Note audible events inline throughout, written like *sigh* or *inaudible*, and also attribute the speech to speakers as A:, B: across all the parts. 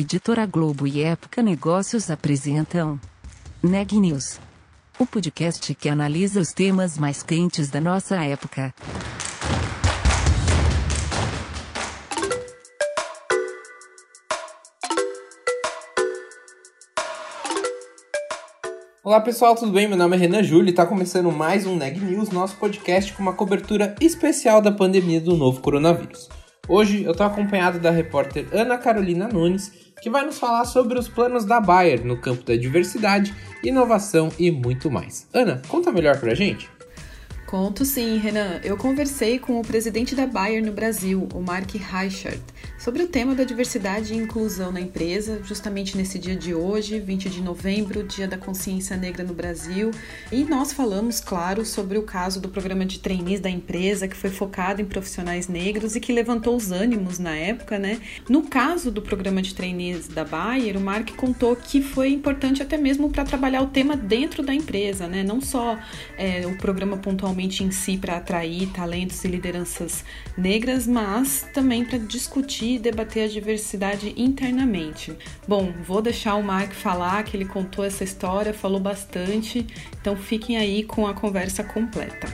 A: Editora Globo e Época Negócios apresentam Neg News, o podcast que analisa os temas mais quentes da nossa época.
B: Olá pessoal, tudo bem? Meu nome é Renan Júlio e está começando mais um Neg News, nosso podcast com uma cobertura especial da pandemia do novo coronavírus. Hoje eu estou acompanhado da repórter Ana Carolina Nunes, que vai nos falar sobre os planos da Bayer no campo da diversidade, inovação e muito mais. Ana, conta melhor pra gente.
C: Conto sim, Renan. Eu conversei com o presidente da Bayer no Brasil, o Mark Reichert, sobre o tema da diversidade e inclusão na empresa, justamente nesse dia de hoje, 20 de novembro, Dia da Consciência Negra no Brasil. E nós falamos, claro, sobre o caso do programa de trainees da empresa, que foi focado em profissionais negros e que levantou os ânimos na época, né? No caso do programa de trainees da Bayer, o Mark contou que foi importante até mesmo para trabalhar o tema dentro da empresa, né? Não só é, o programa pontualmente em si para atrair talentos e lideranças negras, mas também para discutir debater a diversidade internamente. Bom, vou deixar o Mark falar, que ele contou essa história, falou bastante, então fiquem aí com a conversa completa.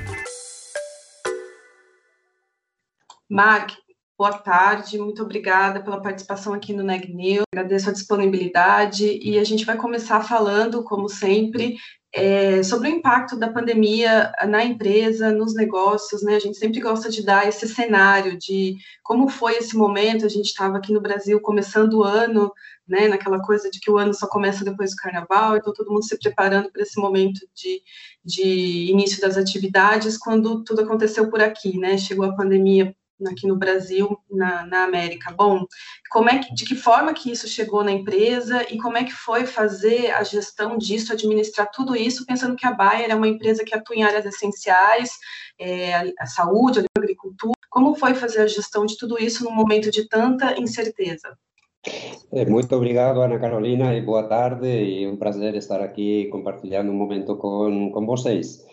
C: Mark, boa tarde, muito obrigada pela participação aqui no Neg News, agradeço a disponibilidade e a gente vai começar falando, como sempre, é, sobre o impacto da pandemia na empresa, nos negócios, né? A gente sempre gosta de dar esse cenário de como foi esse momento. A gente estava aqui no Brasil começando o ano, né? Naquela coisa de que o ano só começa depois do carnaval, então todo mundo se preparando para esse momento de, de início das atividades, quando tudo aconteceu por aqui, né? Chegou a pandemia aqui no Brasil, na, na América. Bom, como é que, de que forma que isso chegou na empresa e como é que foi fazer a gestão disso, administrar tudo isso, pensando que a Bayer é uma empresa que atua em áreas essenciais, é, a saúde, a agricultura. Como foi fazer a gestão de tudo isso num momento de tanta incerteza?
D: É, muito obrigado, Ana Carolina, e boa tarde. E um prazer estar aqui compartilhando um momento com, com vocês.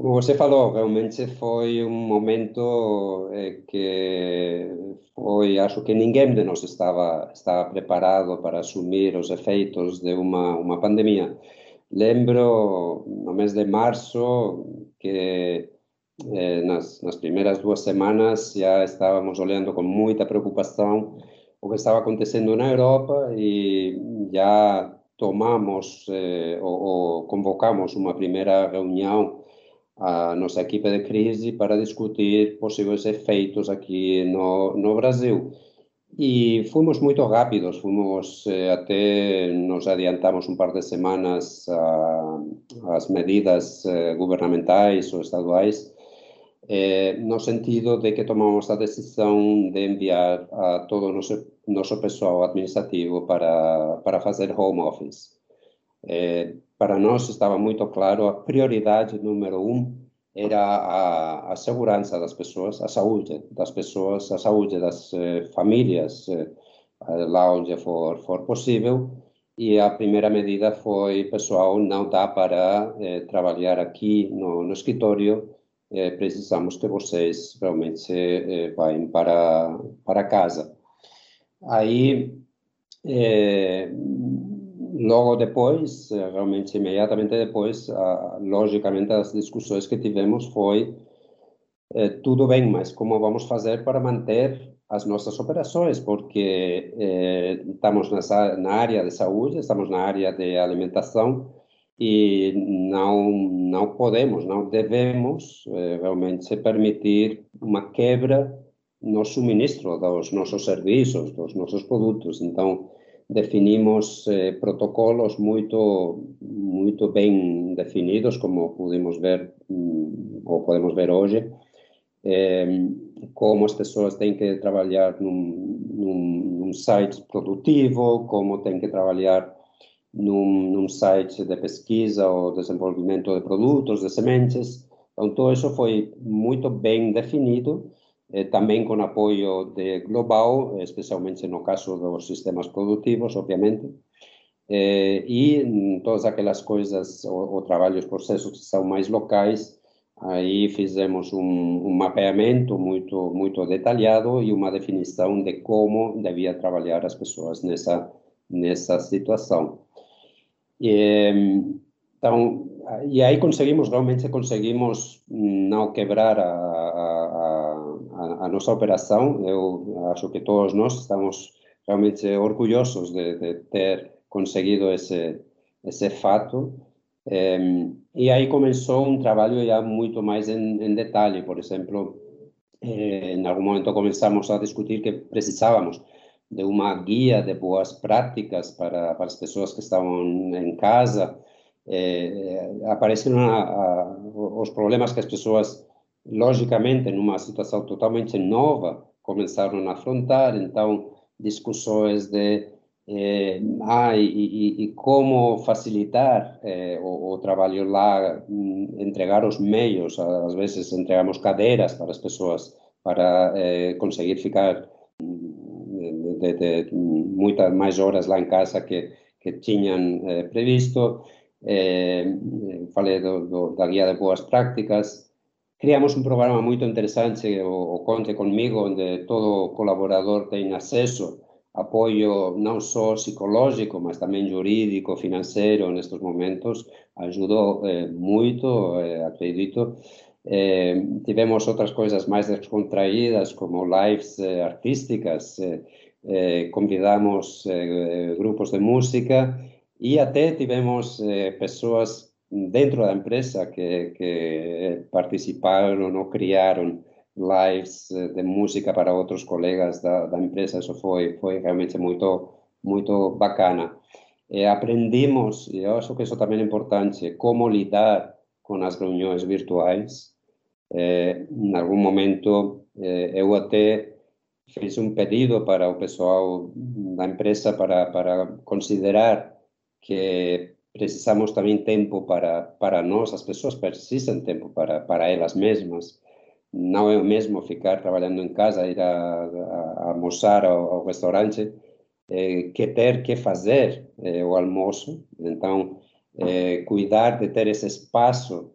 D: Como você falou, realmente foi um momento eh, que foi, acho que ninguém de nós estava, estava preparado para assumir os efeitos de uma, uma pandemia. Lembro, no mês de março, que eh, nas, nas primeiras duas semanas já estávamos olhando com muita preocupação o que estava acontecendo na Europa e já tomamos eh, ou, ou convocamos uma primeira reunião a nossa equipe de crise para discutir possíveis efeitos aqui no, no Brasil. E fomos muito rápidos, fomos eh, até nos adiantamos um par de semanas às medidas eh, governamentais ou estaduais, eh, no sentido de que tomamos a decisão de enviar a todo o nosso, nosso pessoal administrativo para, para fazer home office. Eh, para nós estava muito claro a prioridade número um era a, a segurança das pessoas, a saúde das pessoas, a saúde das eh, famílias, eh, lá onde for, for possível. E a primeira medida foi, pessoal, não dá para eh, trabalhar aqui no, no escritório, eh, precisamos que vocês realmente eh, para, para casa. Aí, eh, logo depois, eh, realmente imediatamente depois, logicamente as discussões que tivemos foi eh, tudo bem, mas como vamos fazer para manter as nossas operações? Porque eh, estamos nessa, na área de saúde, estamos na área de alimentação e não não podemos, não devemos eh, realmente permitir uma quebra no suministro dos nossos serviços, dos nossos produtos. Então, definimos eh, protocolos muito muito bem definidos, como pudimos ver mm, ou podemos ver hoje, eh, como as pessoas têm que trabalhar num, num, num, site produtivo, como têm que trabalhar num, num site de pesquisa ou desenvolvimento de produtos, de sementes. Então, tudo isso foi muito bem definido também com apoio de global, especialmente no caso dos sistemas produtivos, obviamente, eh, e todas aquelas coisas ou, trabalhos, processos que são mais locais, Aí fizemos um, mapeamento muito muito detalhado e uma definição de como devia trabalhar as pessoas nessa nessa situação. E, então, e aí conseguimos realmente conseguimos não quebrar a, a, a, nossa operação. Eu acho que todos nós estamos realmente orgulhosos de, de ter conseguido esse esse fato. e aí começou um trabalho já muito mais em, em detalhe. Por exemplo, eh, em algum momento começamos a discutir que precisávamos de uma guia de boas práticas para, para as pessoas que estavam em casa. Eh, apareceram a, a, os problemas que as pessoas, logicamente, numa situação totalmente nova, começaram a afrontar. Então, discussões de eh, ah, e, e, e, como facilitar eh, o, o, trabalho lá, mm, entregar os meios, às vezes entregamos cadeiras para as pessoas para eh, conseguir ficar mm, de, de, de, muitas mais horas lá em casa que, que tinham eh, previsto. Eh, falei do, do, da guia de boas práticas. Criamos um programa muito interessante, o, o Conte Comigo, onde todo colaborador tem acesso apoio não só psicológico, mas também jurídico, financeiro nestes momentos, ajudou eh, muito, eh, acredito. Eh, tivemos outras coisas mais descontraídas, como lives eh, artísticas, eh, eh, convidamos grupos de música e até tivemos pessoas dentro da empresa que, que participaram ou criaram lives de música para outros colegas da, da empresa. Isso foi, foi realmente muito, muito bacana. E aprendimos, e eu acho que isso também é importante, como lidar com as reuniões virtuais. É, em algum momento, é, eu até fiz um pedido para o pessoal da empresa para, para considerar que precisamos também tempo para, para nós, as pessoas precisam tempo para, para elas mesmas não é o mesmo ficar trabalhando em casa, ir a, a, a almoçar ao, ao restaurante, eh, que ter que fazer eh, o almoço. Então, eh, cuidar de ter esse espaço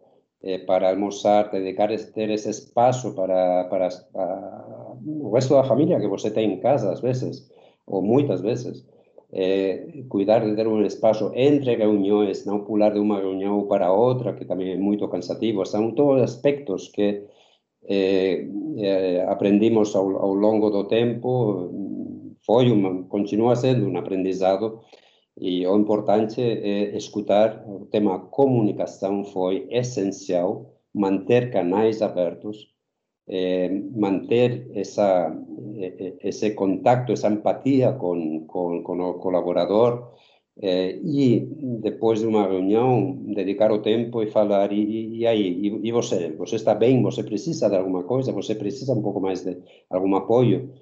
D: para almoçar, dedicar ter esse espaço para, para a, o resto da família que você tem em casa, às vezes, ou muitas vezes. Cuidar de ter um espaço entre reuniões, não pular de uma reunião para outra, que também é muito cansativo. São todos aspectos que eh, eh, aprendimos ao, ao, longo do tempo, foi uma, continua sendo um aprendizado e o importante é escutar, o tema comunicação foi essencial, manter canais abertos, eh, manter esse contato, essa empatia com, o colaborador, e depois de uma reunião, dedicar o tempo e falar: e, e aí, e, e, você? Você está bem? Você precisa de alguma coisa? Você precisa um pouco mais de algum apoio?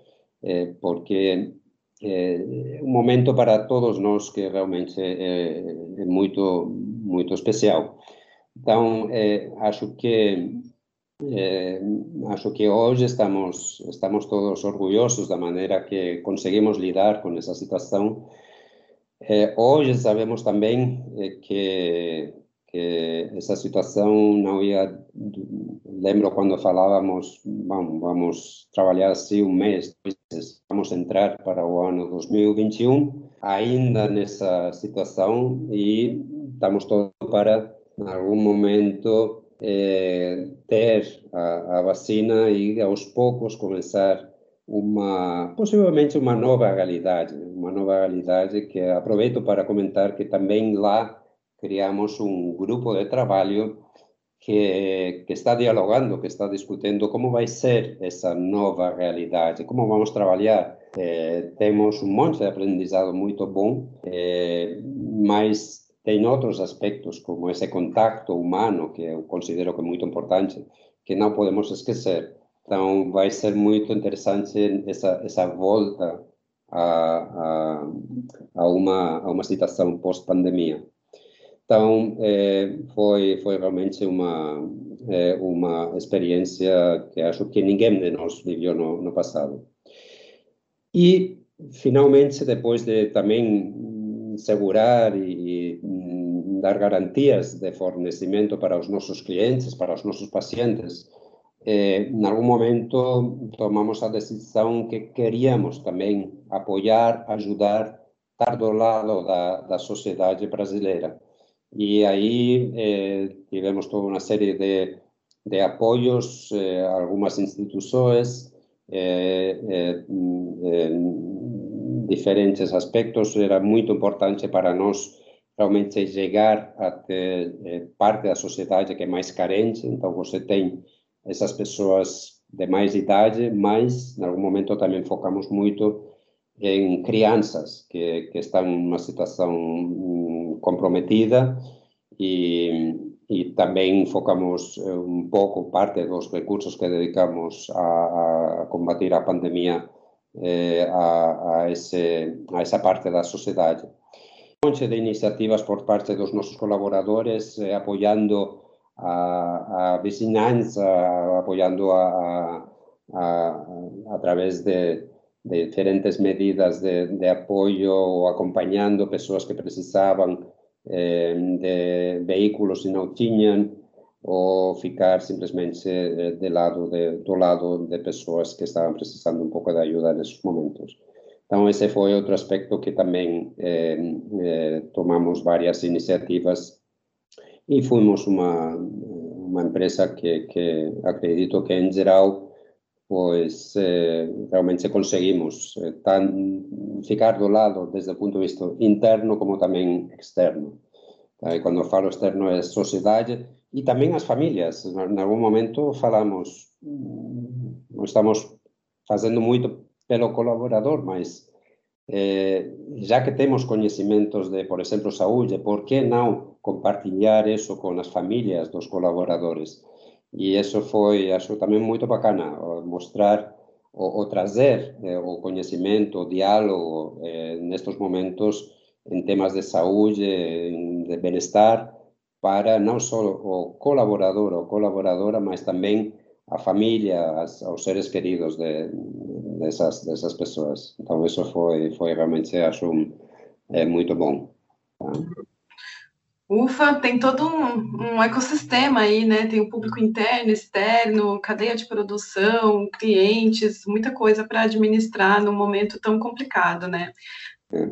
D: Porque é um momento para todos nós que realmente é, é muito, muito especial. Então, é, acho que é, acho que hoje estamos estamos todos orgulhosos da maneira que conseguimos lidar com essa situação eh, hoje sabemos também eh, que, que essa situação não ia. Lembro quando falávamos, vamos, vamos trabalhar assim um mês, vamos entrar para o ano 2021, ainda nessa situação, e estamos todos para, em algum momento, eh, ter a, a vacina e aos poucos começar uma possivelmente uma nova realidade, uma nova realidade que aproveito para comentar que também lá criamos um grupo de trabalho que, que está dialogando, que está discutindo como vai ser essa nova realidade, como vamos trabalhar. Eh, temos um monte de aprendizado muito bom, eh, mas tem outros aspectos, como esse contato humano, que eu considero que é muito importante, que não podemos esquecer. Então, vai ser muito interessante essa, essa volta a, a, a, uma, a uma situação pós-pandemia. Então, é, foi, foi realmente uma, é, uma experiência que acho que ninguém de nós viveu no, no passado. E, finalmente, depois de também segurar e, e dar garantias de fornecimento para os nossos clientes, para os nossos pacientes, eh, em algum momento tomamos a decisão que queríamos também apoiar, ajudar, estar do lado da, da sociedade brasileira. E aí eh, tivemos toda uma série de, de apoios, eh, algumas instituições, eh, eh, diferentes aspectos. Era muito importante para nós realmente chegar até eh, parte da sociedade que é mais carente. Então, você tem essas pessoas de mais idade, mas, em algum momento, também focamos muito em crianças que, que estão em uma situação hum, comprometida e, e também focamos eh, um pouco parte dos recursos que dedicamos a, a combater a pandemia eh, a, a, esse, a essa parte da sociedade. monte de iniciativas por parte dos nosos colaboradores eh, apoiando a, a vizinhança, apoiando a, a, a través de, de diferentes medidas de, de apoio ou acompañando pessoas que precisaban eh, de veículos e não tinham ou ficar simplemente eh, de lado de, do lado de pessoas que estavam precisando um pouco de ajuda nesses momentos. Então, esse foi outro aspecto que também eh, eh, tomamos várias iniciativas e fomos uma, uma empresa que, que acredito que, em geral, pois eh, realmente conseguimos eh, tan, ficar do lado desde o ponto de vista interno como também externo. Quando falo externo é sociedade e também as famílias. Em algum momento falamos, não estamos fazendo muito pelo colaborador, mas eh, já que temos conhecimentos de, por exemplo, saúde, por que não compartilhar isso com as famílias dos colaboradores? E isso foi, acho também muito bacana, mostrar ou, ou trazer eh, o conhecimento, o diálogo eh, nestes momentos em temas de saúde, de bem-estar, para não só o colaborador ou colaboradora, mas também a família, as, aos seres queridos de, dessas, dessas pessoas. Então, isso foi, foi realmente, acho, é, muito bom. Tá?
C: Ufa, tem todo um, um, ecossistema aí, né? Tem o público interno, externo, cadeia de produção, clientes, muita coisa para administrar num momento tão complicado, né? É.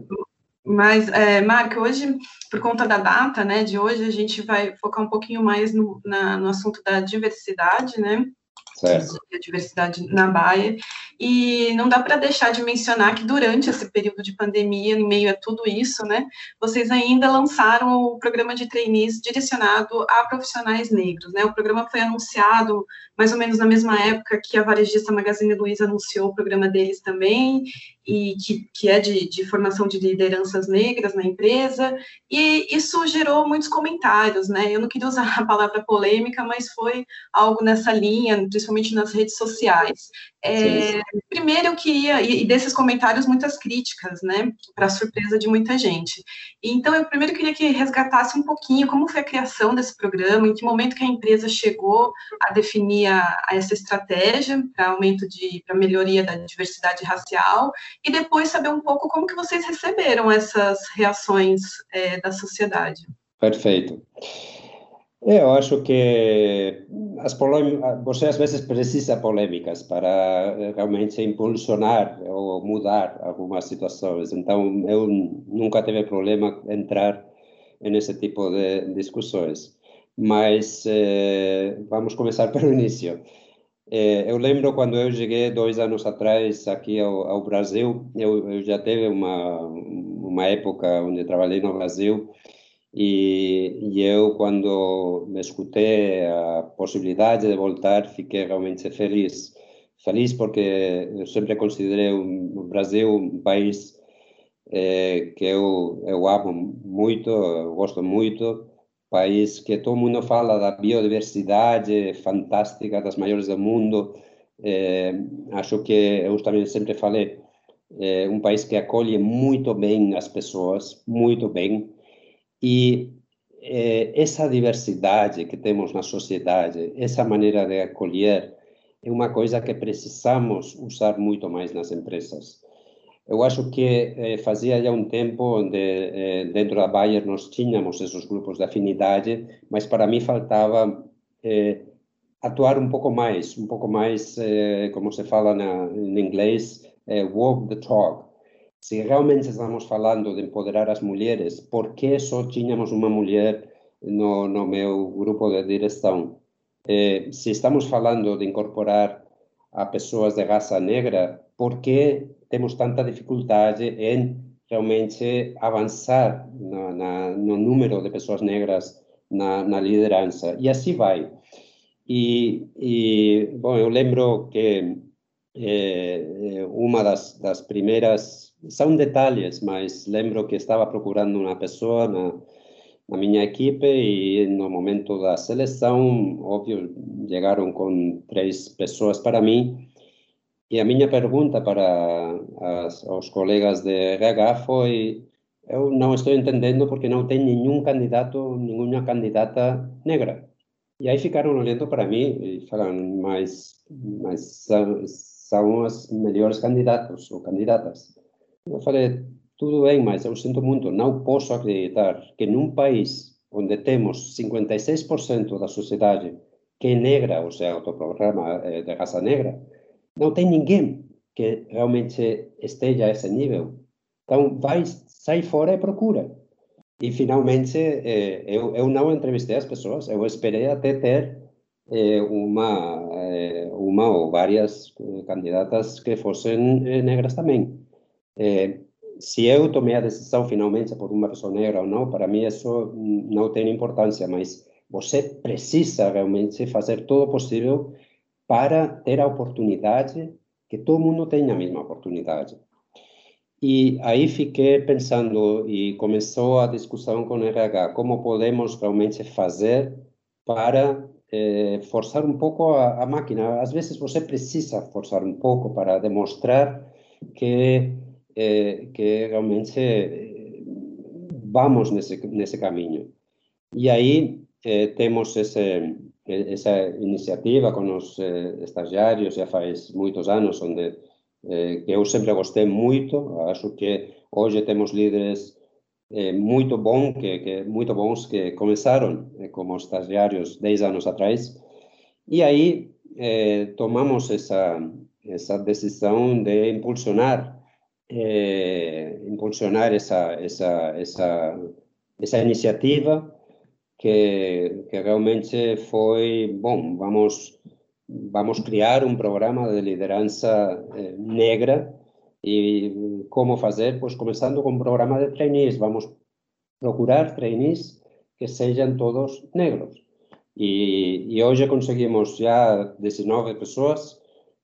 C: Mas, é, Marco, hoje, por conta da data, né, de hoje, a gente vai focar um pouquinho mais no, na, no assunto da diversidade, né?
D: Certo.
C: a diversidade na Baia. E não dá para deixar de mencionar que durante esse período de pandemia, em meio a tudo isso, né, vocês ainda lançaram o programa de trainees direcionado a profissionais negros. Né? O programa foi anunciado mais ou menos na mesma época que a varejista Magazine Luiza anunciou o programa deles também, e que, que é de, de, formação de lideranças negras na empresa, e isso gerou muitos comentários, né? Eu não queria usar a palavra polêmica, mas foi algo nessa linha, principalmente nas redes sociais. É, primeiro, eu queria, e desses comentários, muitas críticas, né, para surpresa de muita gente. Então, eu primeiro queria que resgatasse um pouquinho como foi a criação desse programa, em que momento que a empresa chegou a definir a, a essa estratégia para aumento de, para melhoria da diversidade racial, e depois saber um pouco como que vocês receberam essas reações é, da sociedade.
D: Perfeito. Eu acho que as você às vezes precisa polêmicas para realmente impulsionar ou mudar algumas situações. Então, eu nunca tive problema entrar nesse tipo de discussões. Mas eh, vamos começar *laughs* pelo início. Eh, eu lembro quando eu cheguei dois anos atrás aqui ao, ao Brasil, eu, eu, já teve uma uma época onde trabalhei no Brasil e, e, eu, quando me escutei a possibilidade de voltar, fiquei realmente feliz. Feliz porque eu sempre considerei o Brasil um país eh, que eu, eu amo muito, eu gosto muito. País que todo mundo fala da biodiversidade fantástica, das maiores do mundo. Eh, acho que eu também sempre falei, é um país que acolhe muito bem as pessoas, muito bem e eh, essa diversidade que temos na sociedade, essa maneira de acolher, é uma coisa que precisamos usar muito mais nas empresas. Eu acho que eh, fazia já um tempo onde eh, dentro da Bayer nós tínhamos esses grupos de afinidade, mas para mim faltava eh, atuar um pouco mais, um pouco mais, eh, como se fala na, em inglês, eh, walk the talk. Se realmente estamos falando de empoderar as mulheres, por que só tínhamos uma mulher no, no meu grupo de direção? Eh, se estamos falando de incorporar a pessoas de raça negra, por que temos tanta dificuldade em realmente avançar na, na, no número de pessoas negras na, na liderança? E assim vai. E, e, bom, eu lembro que eh, uma das, das primeiras, são detalhes, mas lembro que estava procurando uma pessoa na, na minha equipe e no momento da seleção, óbvio, chegaram com três pessoas para mim e a minha pergunta para as, os colegas de RH foi eu não estou entendendo porque não tem nenhum candidato, nenhuma candidata negra. E aí ficaram olhando para mim e falaram, mas, mas são, as melhores candidatos ou candidatas. Eu falei, tudo bem, mas eu sinto muito, não posso acreditar que num país onde temos 56% da sociedade que é negra, ou seja, autoprograma é de raça negra, não tem ninguém que realmente esteja a esse nível. Então, vai, sai fora e procura. E, finalmente, eh, eu, não entrevistei as pessoas, eu esperei até ter eh, uma, eh, uma ou várias candidatas que fossem negras também se eu tomei a decisão finalmente por uma pessoa negra ou não, para mim isso não tem importância, mas você precisa realmente fazer todo o possível para ter a oportunidade, que todo mundo tenha a mesma oportunidade. E aí fiquei pensando e começou a discussão com o RH, como podemos realmente fazer para eh, forçar um pouco a, a máquina. Às vezes você precisa forçar um pouco para demonstrar que eh, que realmente eh, vamos nesse, nesse caminho. E aí temos esse, essa iniciativa com os estagiários já faz muitos anos, onde que eu sempre gostei muito. Acho que hoje temos líderes eh, muito bom que, que muito bons que começaram como estagiários 10 anos atrás. E aí tomamos essa essa decisão de impulsionar eh, impulsionar essa, essa, essa, essa iniciativa que, que realmente foi, bom, vamos, vamos criar um programa de liderança eh, negra e como fazer? Pois começando com um programa de trainees, vamos procurar trainees que sejam todos negros. E, hoje conseguimos já 19 pessoas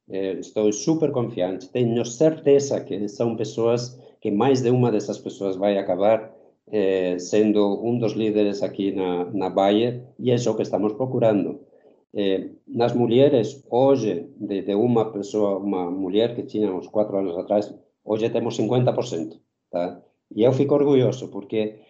D: estou super confiante. Tenho certeza que são pessoas que mais de uma dessas pessoas vai acabar eh, sendo um dos líderes aqui na, na Bayer e é isso que estamos procurando. Eh, nas mulheres, hoje, de, de, uma pessoa, uma mulher que tínhamos quatro anos atrás, hoje temos 50%. Tá? E eu fico orgulhoso porque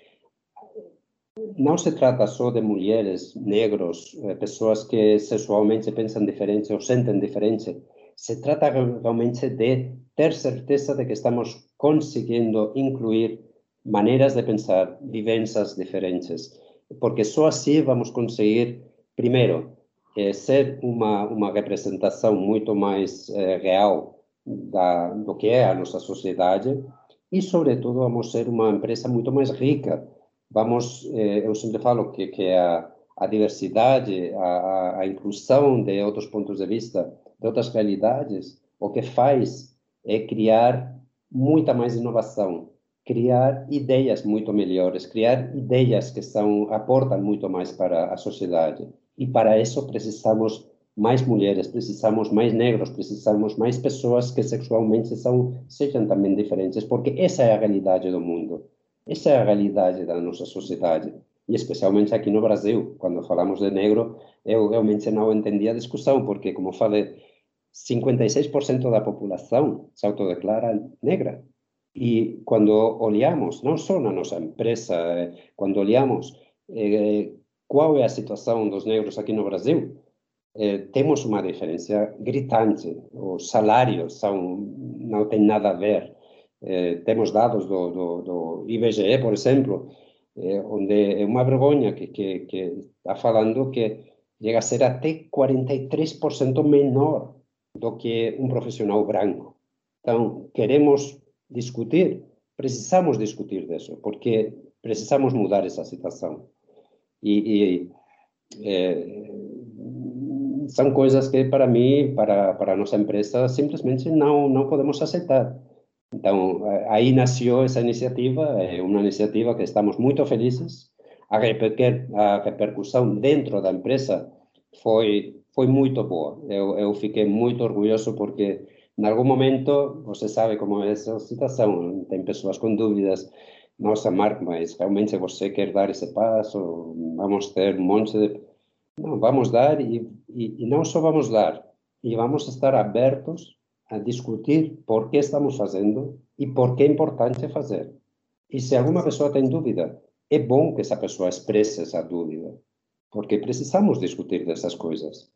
D: não se trata só de mulheres, negros, eh, pessoas que sexualmente pensam diferente ou sentem diferente, se trata realmente de ter certeza de que estamos conseguindo incluir maneiras de pensar, vivências diferentes, porque só assim vamos conseguir, primeiro, eh, ser uma, uma representação muito mais eh, real da, do que é a nossa sociedade e, sobretudo, vamos ser uma empresa muito mais rica. Vamos, eh, eu sempre falo que, que a, a diversidade, a, a inclusão de outros pontos de vista de outras realidades, o que faz é criar muita mais inovação, criar ideias muito melhores, criar ideias que são aportam muito mais para a sociedade. E para isso precisamos mais mulheres, precisamos mais negros, precisamos mais pessoas que sexualmente são sejam também diferentes, porque essa é a realidade do mundo. Essa é a realidade da nossa sociedade. E especialmente aqui no Brasil, quando falamos de negro, eu realmente não entendi a discussão, porque, como falei, 56% da população se autodeclara negra. E quando olhamos, não só na nossa empresa, eh, quando olhamos eh, qual é a situação dos negros aqui no Brasil, eh, temos uma diferença gritante. Os salários são, não tem nada a ver. Eh, temos dados do, do, do, IBGE, por exemplo, eh, onde é uma vergonha que, que, que está falando que chega a ser até 43% menor do que um profissional branco. Então, queremos discutir, precisamos discutir disso, porque precisamos mudar essa situação. E, e é, são coisas que, para mim, para, para nossa empresa, simplesmente não, não podemos aceitar. Então, aí nasceu essa iniciativa, é uma iniciativa que estamos muito felizes. A, reper, a repercussão dentro da empresa foi, foi muito boa. Eu, eu fiquei muito orgulhoso porque, em algum momento, você sabe como é essa situação, tem pessoas com dúvidas, nossa, Marco, mas realmente você quer dar esse passo? Vamos ter um monte de... Não, vamos dar e, e, e não só vamos dar, e vamos estar abertos a discutir por que estamos fazendo e por que é importante fazer. E se alguma pessoa tem dúvida, é bom que essa pessoa expresse essa dúvida, porque precisamos discutir dessas coisas.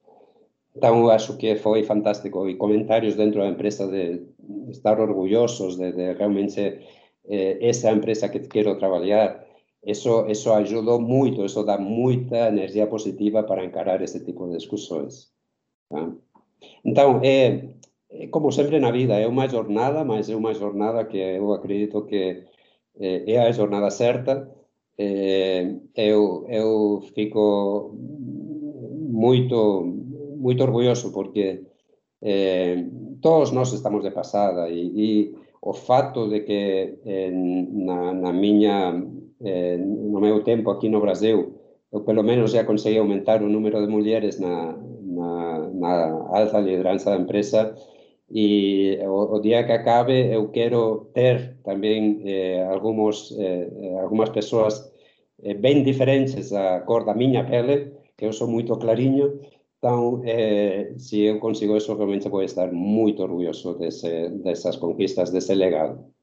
D: Então, acho que foi fantástico. E comentários dentro da empresa de estar orgulhosos de, de realmente eh, essa empresa que quero trabalhar. Isso, isso ajudou muito, isso dá muita energia positiva para encarar esse tipo de discussões. Tá? Então, é, é, como sempre na vida, é uma jornada, mas é uma jornada que eu acredito que é, é a jornada certa. É, eu, eu fico muito, muito orgulhoso porque é, todos nós estamos de passada e, e o fato de que eh, na, na miña, eh, no meu tempo aquí no Brasil, eu pelo menos já consegui aumentar o número de mulheres na, na, na alta liderança da empresa. E o, o que acabe eu quero ter também eh, eh, algumas pessoas eh, bem diferentes da cor da minha pele, que eu sou muito clarinho, então, é, se eu consigo isso, realmente vou estar muito orgulhoso desse, dessas conquistas, desse legado.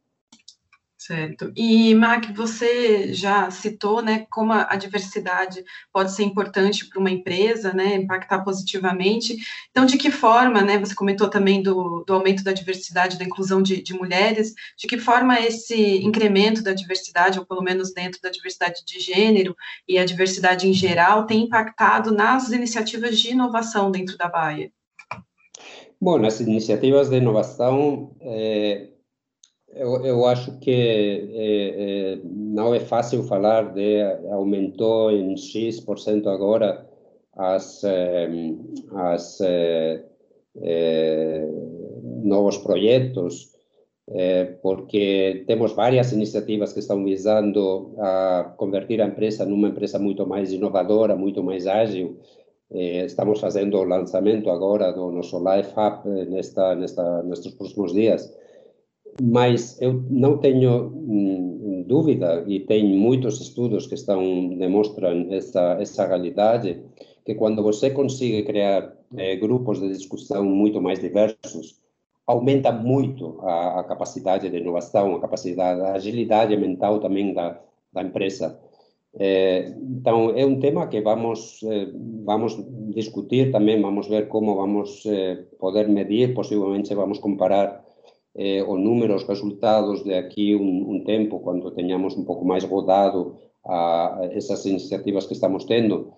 C: Certo. E, Mac, você já citou, né, como a diversidade pode ser importante para uma empresa, né, impactar positivamente. Então, de que forma, né, você comentou também do, do aumento da diversidade, da inclusão de, de mulheres, de que forma esse incremento da diversidade, ou pelo menos dentro da diversidade de gênero e a diversidade em geral, tem impactado nas iniciativas de inovação dentro da Baia?
D: Bom, nas iniciativas de inovação, é eu, eu acho que é, é, não é fácil falar de aumentou em X% agora as, as novos projetos, porque temos várias iniciativas que estão visando a convertir a empresa numa empresa muito mais inovadora, muito mais ágil. Estamos fazendo o lançamento agora do nosso Life Hub nesta, nesta, nestes próximos dias mas eu não tenho hum, dúvida e tem muitos estudos que estão demonstram essa essa realidade que quando você consegue criar eh, grupos de discussão muito mais diversos aumenta muito a, a, capacidade de inovação a capacidade a agilidade mental também da da empresa. Eh, então é um tema que vamos eh, vamos discutir também vamos ver como vamos eh, poder medir possivelmente vamos comparar eh, o número, os resultados de aqui um, um tempo, quando tenhamos um pouco mais rodado a, essas iniciativas que estamos tendo,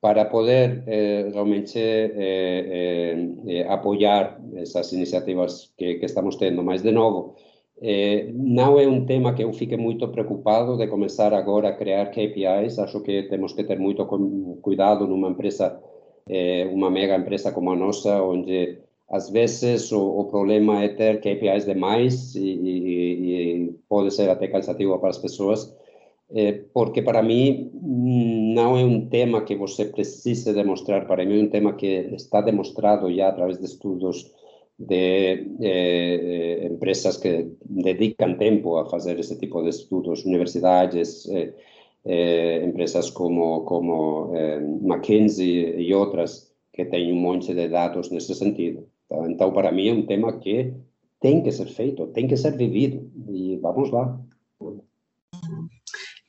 D: para poder eh, realmente eh, eh, eh apoiar essas iniciativas que, que, estamos tendo. Mas, de novo, eh, não é um tema que eu fique muito preocupado de começar agora a criar KPIs. Acho que temos que ter muito cuidado numa empresa, eh, uma mega empresa como a nossa, onde às vezes o, o, problema é ter KPIs demais e, e, e pode ser até cansativo para as pessoas, é, porque para mim não é um tema que você precise demonstrar, para mim é um tema que está demonstrado já através de estudos de eh, empresas que dedicam tempo a fazer esse tipo de estudos, universidades, eh, eh, empresas como, como McKinsey e outras que têm um monte de dados nesse sentido. Tá? Então, para mim, é um tema que tem que ser feito, tem que ser vivido, e vamos lá.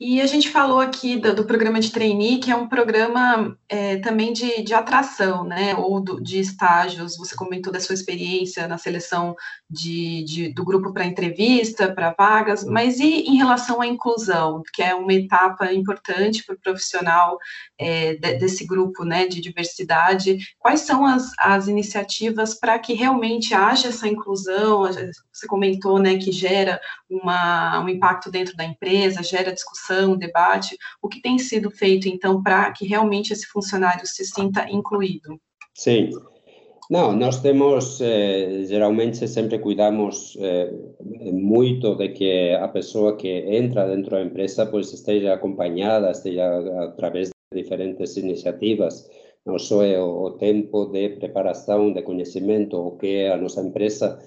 C: E a gente falou aqui do, do, programa de trainee, que é um programa é, também de, de atração, né? Ou do, de estágios. Você comentou da sua experiência na seleção de, de do grupo para entrevista, para vagas, mas e em relação à inclusão, que é uma etapa importante para o profissional é, de, desse grupo né, de diversidade? Quais são as, as iniciativas para que realmente haja essa inclusão? Você comentou né, que gera uma, um impacto dentro da empresa, gera discussão debate, o que tem sido feito, então, para que realmente esse funcionário se sinta incluído?
D: Sim. Não, nós temos, eh, geralmente, sempre cuidamos eh, muito de que a pessoa que entra dentro da empresa pois esteja acompanhada, esteja através de diferentes iniciativas, não só é o, o tempo de preparação, de conhecimento, o que é a nossa empresa,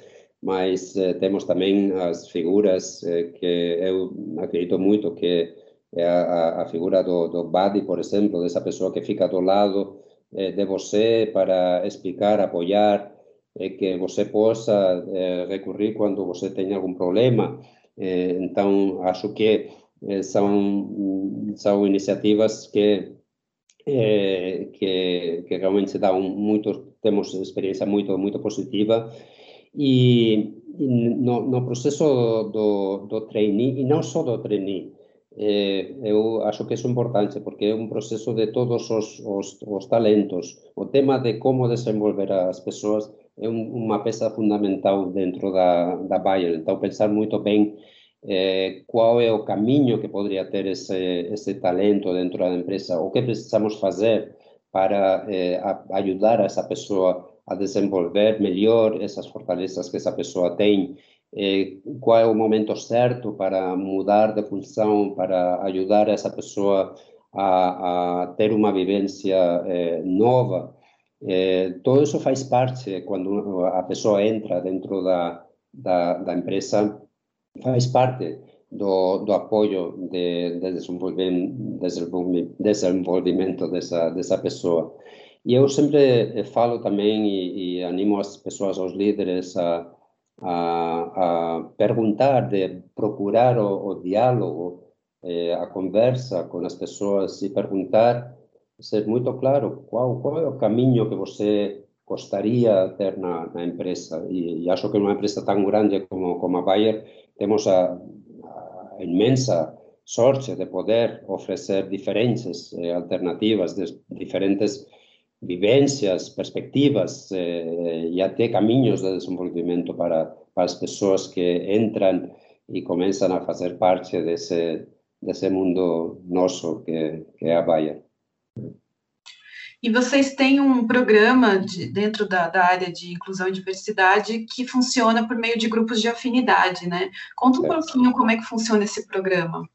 D: mas eh, temos também as figuras eh, que eu acredito muito que é a, a figura do, do buddy, por exemplo, dessa pessoa que fica do lado eh, de você para explicar, apoiar, eh, que você possa eh, recorrer quando você tem algum problema. Eh, então, acho que são, são iniciativas que que, que realmente dão muito, temos experiência muito, muito positiva e, no, no, processo do, do trainee, e não só do trainee, eh, eu acho que é importante porque é um processo de todos os, os, os talentos. O tema de como desenvolver as pessoas é um, uma peça fundamental dentro da, da Bayer. Então, pensar muito bem eh, qual é o caminho que poderia ter esse, esse talento dentro da empresa, o que precisamos fazer para eh, ajudar essa pessoa a desenvolver melhor essas fortalezas que essa pessoa tem, eh, qual é o momento certo para mudar de função, para ajudar essa pessoa a, a ter uma vivência eh, nova. Eh, todo isso faz parte quando a pessoa entra dentro da, da, da empresa, faz parte do, do apoio de, de desenvolvimento, desenvolvimento dessa, dessa pessoa. E eu sempre falo também e, e animo as pessoas, os líderes, a, a, a perguntar, de procurar o, o diálogo, eh, a conversa com as pessoas e perguntar, ser muito claro qual, qual é o caminho que você gostaria de ter na, na empresa. E, e, acho que numa empresa tão grande como, como a Bayer, temos a, a imensa sorte de poder oferecer diferentes eh, alternativas, de, diferentes vivências, perspectivas eh, e até caminhos de desenvolvimento para, para as pessoas que entram e começam a fazer parte desse, desse mundo nosso que, que é a Baia.
C: E vocês têm um programa de, dentro da, da, área de inclusão e diversidade que funciona por meio de grupos de afinidade, né? Conta um é. pouquinho como é que funciona esse programa.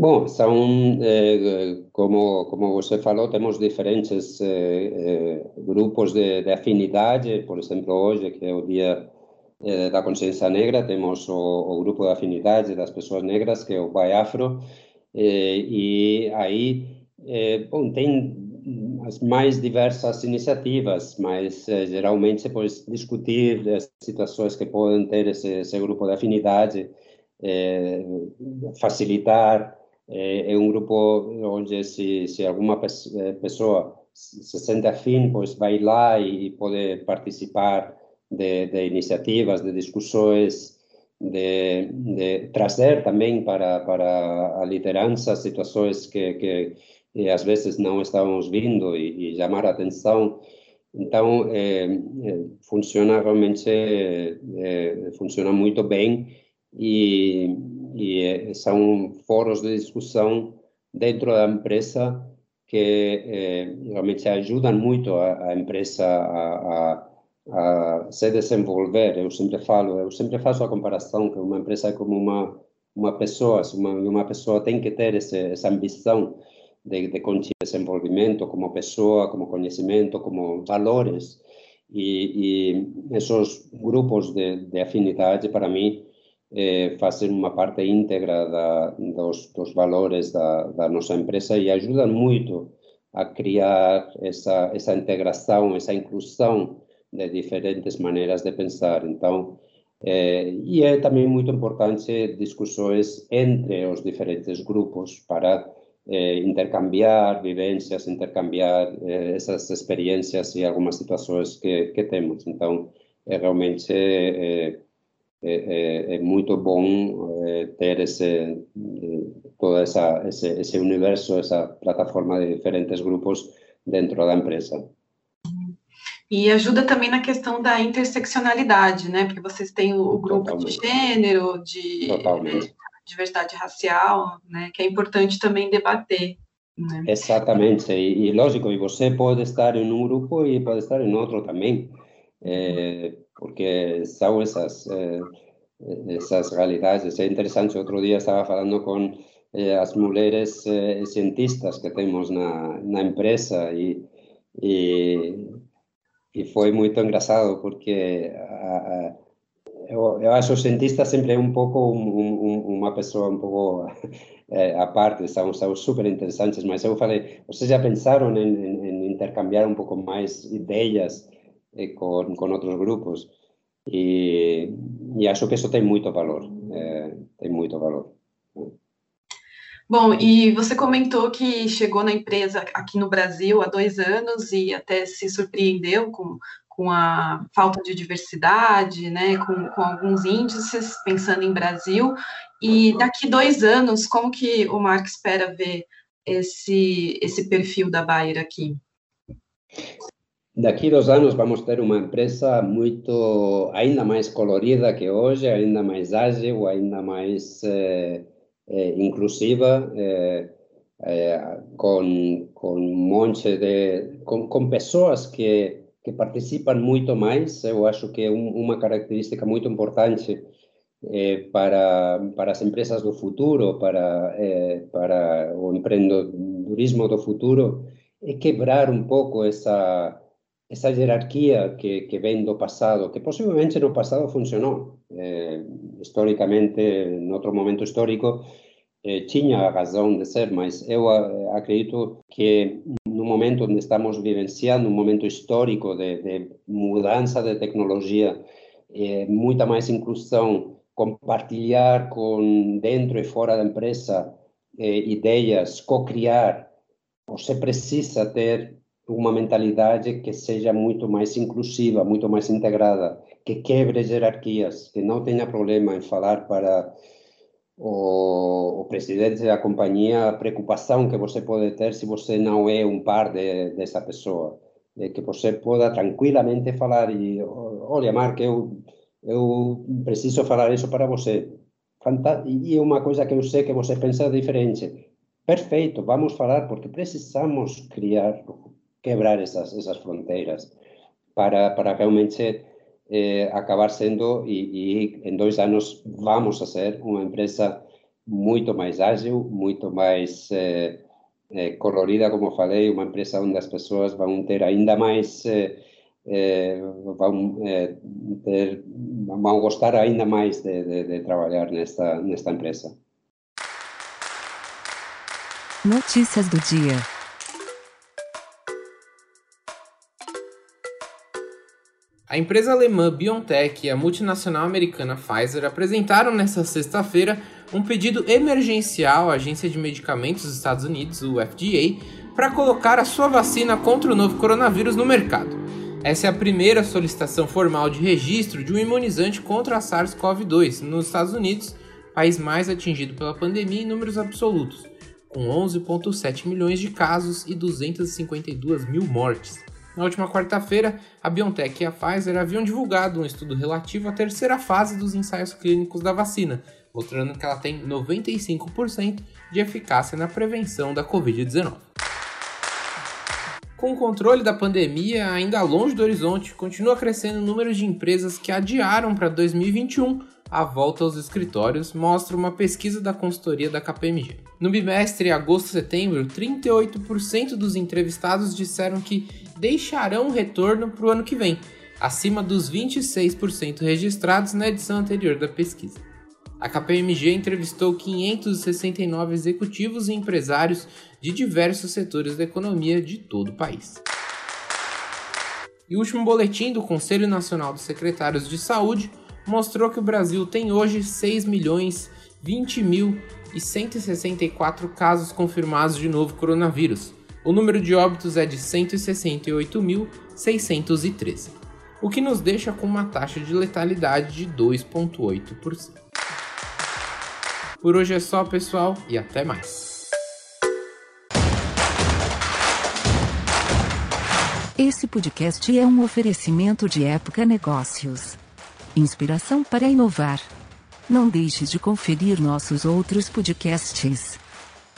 D: Bom, são, eh, como, como você falou, temos diferentes eh, eh, grupos de, de, afinidade. Por exemplo, hoje, que é o Dia eh, da Consciência Negra, temos o, o, grupo de afinidade das pessoas negras, que é o Afro. Eh, e aí, eh, bom, tem as mais diversas iniciativas, mas geralmente se pode discutir as situações que podem ter esse, esse grupo de afinidade, facilitar é, é um grupo onde se, se alguma eh, pessoa se sente afim, pois vai lá e pode participar de, de iniciativas, de discussões, de, de, trazer também para, para a liderança situações que, que, às vezes não estávamos vindo e, e chamar a atenção. Então, é, funciona realmente, é, funciona muito bem e, e eh, são fóruns de discussão dentro da empresa que eh, realmente ajudam muito a, a empresa a, a, a, se desenvolver. Eu sempre falo, eu sempre faço a comparação que uma empresa é como uma uma pessoa, uma, uma pessoa tem que ter esse, essa ambição de, de desenvolvimento como pessoa, como conhecimento, como valores. E, e esses grupos de, de afinidade, para mim, eh, fazem uma parte íntegra da, dos, dos, valores da, da, nossa empresa e ajudam muito a criar essa, integração, essa inclusão de diferentes maneiras de pensar. Então, É, e é também muito importante discussões entre os diferentes grupos para é, intercambiar vivências, intercambiar é, essas experiências e algumas situações que, que temos. Então, é realmente é, é, é muito bom ter esse todo essa, esse, esse universo, essa plataforma de diferentes grupos dentro da empresa.
C: E ajuda também na questão da interseccionalidade, né? Porque vocês têm o, grupo Totalmente. de gênero, de Totalmente. diversidade racial, né? Que é importante também debater. Né?
D: Exatamente, e, e, lógico, e você pode estar em um grupo e pode estar em outro também, é, porque são essas, é, essas realidades. É interessante, outro dia estava falando com eh, as mulheres eh, cientistas que temos na, na empresa e, e, e foi muito engraçado porque a, a, eu, eu acho cientista sempre é um pouco um, um, uma pessoa um pouco é, *laughs* à parte, super interessantes, mas eu falei, vocês já pensaram em, em, em intercambiar um pouco mais eh, com, com outros grupos? E, e acho que isso tem muito valor, é, tem muito valor.
C: Bom, e você comentou que chegou na empresa aqui no Brasil há dois anos e até se surpreendeu com, com a falta de diversidade, né, com, com alguns índices, pensando em Brasil. E daqui dois anos, como que o Mark espera ver esse, esse perfil da Bayer aqui?
D: Daqui dois anos vamos ter uma empresa muito ainda mais colorida que hoje, ainda mais ágil, ainda mais eh, eh, inclusiva, eh, com, com um monte de. com, com pessoas que, que participam muito mais. Eu acho que é um, uma característica muito importante para, para as empresas do futuro, para, para o empreendedorismo do futuro, é quebrar um pouco essa essa hierarquia que, que vem do passado, que possivelmente no passado funcionou. Eh, em outro momento histórico, eh, tinha a razão de ser, mas eu acredito que no momento onde estamos vivenciando, um momento histórico de, de mudança de tecnologia, eh, muita mais inclusão, compartilhar com dentro e fora da empresa eh, ideias, co-criar, você precisa ter uma mentalidade que seja muito mais inclusiva, muito mais integrada, que quebre hierarquias, que não tenha problema em falar para o, o presidente da companhia a preocupação que você pode ter se você não é um par de, dessa pessoa. É que você possa tranquilamente falar e, olha, Mark, eu, eu preciso falar isso para você. E é uma coisa que eu sei que você pensa diferente. Perfeito, vamos falar, porque precisamos criar quebrar essas, essas fronteiras para, para realmente eh, acabar sendo, e, e em dois anos vamos a ser uma empresa muito mais ágil, muito mais eh, eh, colorida, como falei, uma empresa onde as pessoas vão ter ainda mais, eh, eh, vão, eh, ter, vão gostar ainda mais de, de, de trabalhar nesta, nesta empresa.
A: Notícias do dia.
B: A empresa alemã BioNTech e a multinacional americana Pfizer apresentaram nesta sexta-feira um pedido emergencial à Agência de Medicamentos dos Estados Unidos, o FDA, para colocar a sua vacina contra o novo coronavírus no mercado. Essa é a primeira solicitação formal de registro de um imunizante contra a SARS-CoV-2 nos Estados Unidos, país mais atingido pela pandemia em números absolutos, com 11,7 milhões de casos e 252 mil mortes. Na última quarta-feira, a BioNTech e a Pfizer haviam divulgado um estudo relativo à terceira fase dos ensaios clínicos da vacina, mostrando que ela tem 95% de eficácia na prevenção da Covid-19. Com o controle da pandemia ainda longe do horizonte, continua crescendo o número de empresas que adiaram para 2021 a volta aos escritórios, mostra uma pesquisa da consultoria da KPMG. No bimestre agosto-setembro, 38% dos entrevistados disseram que deixarão retorno para o ano que vem, acima dos 26% registrados na edição anterior da pesquisa. A KPMG entrevistou 569 executivos e empresários de diversos setores da economia de todo o país. E o último boletim do Conselho Nacional dos Secretários de Saúde mostrou que o Brasil tem hoje 6 milhões 20 mil e 164 casos confirmados de novo coronavírus. O número de óbitos é de 168.613, o que nos deixa com uma taxa de letalidade de 2,8%. Por hoje é só, pessoal, e até mais.
A: Esse podcast é um oferecimento de Época Negócios. Inspiração para inovar. Não deixe de conferir nossos outros podcasts.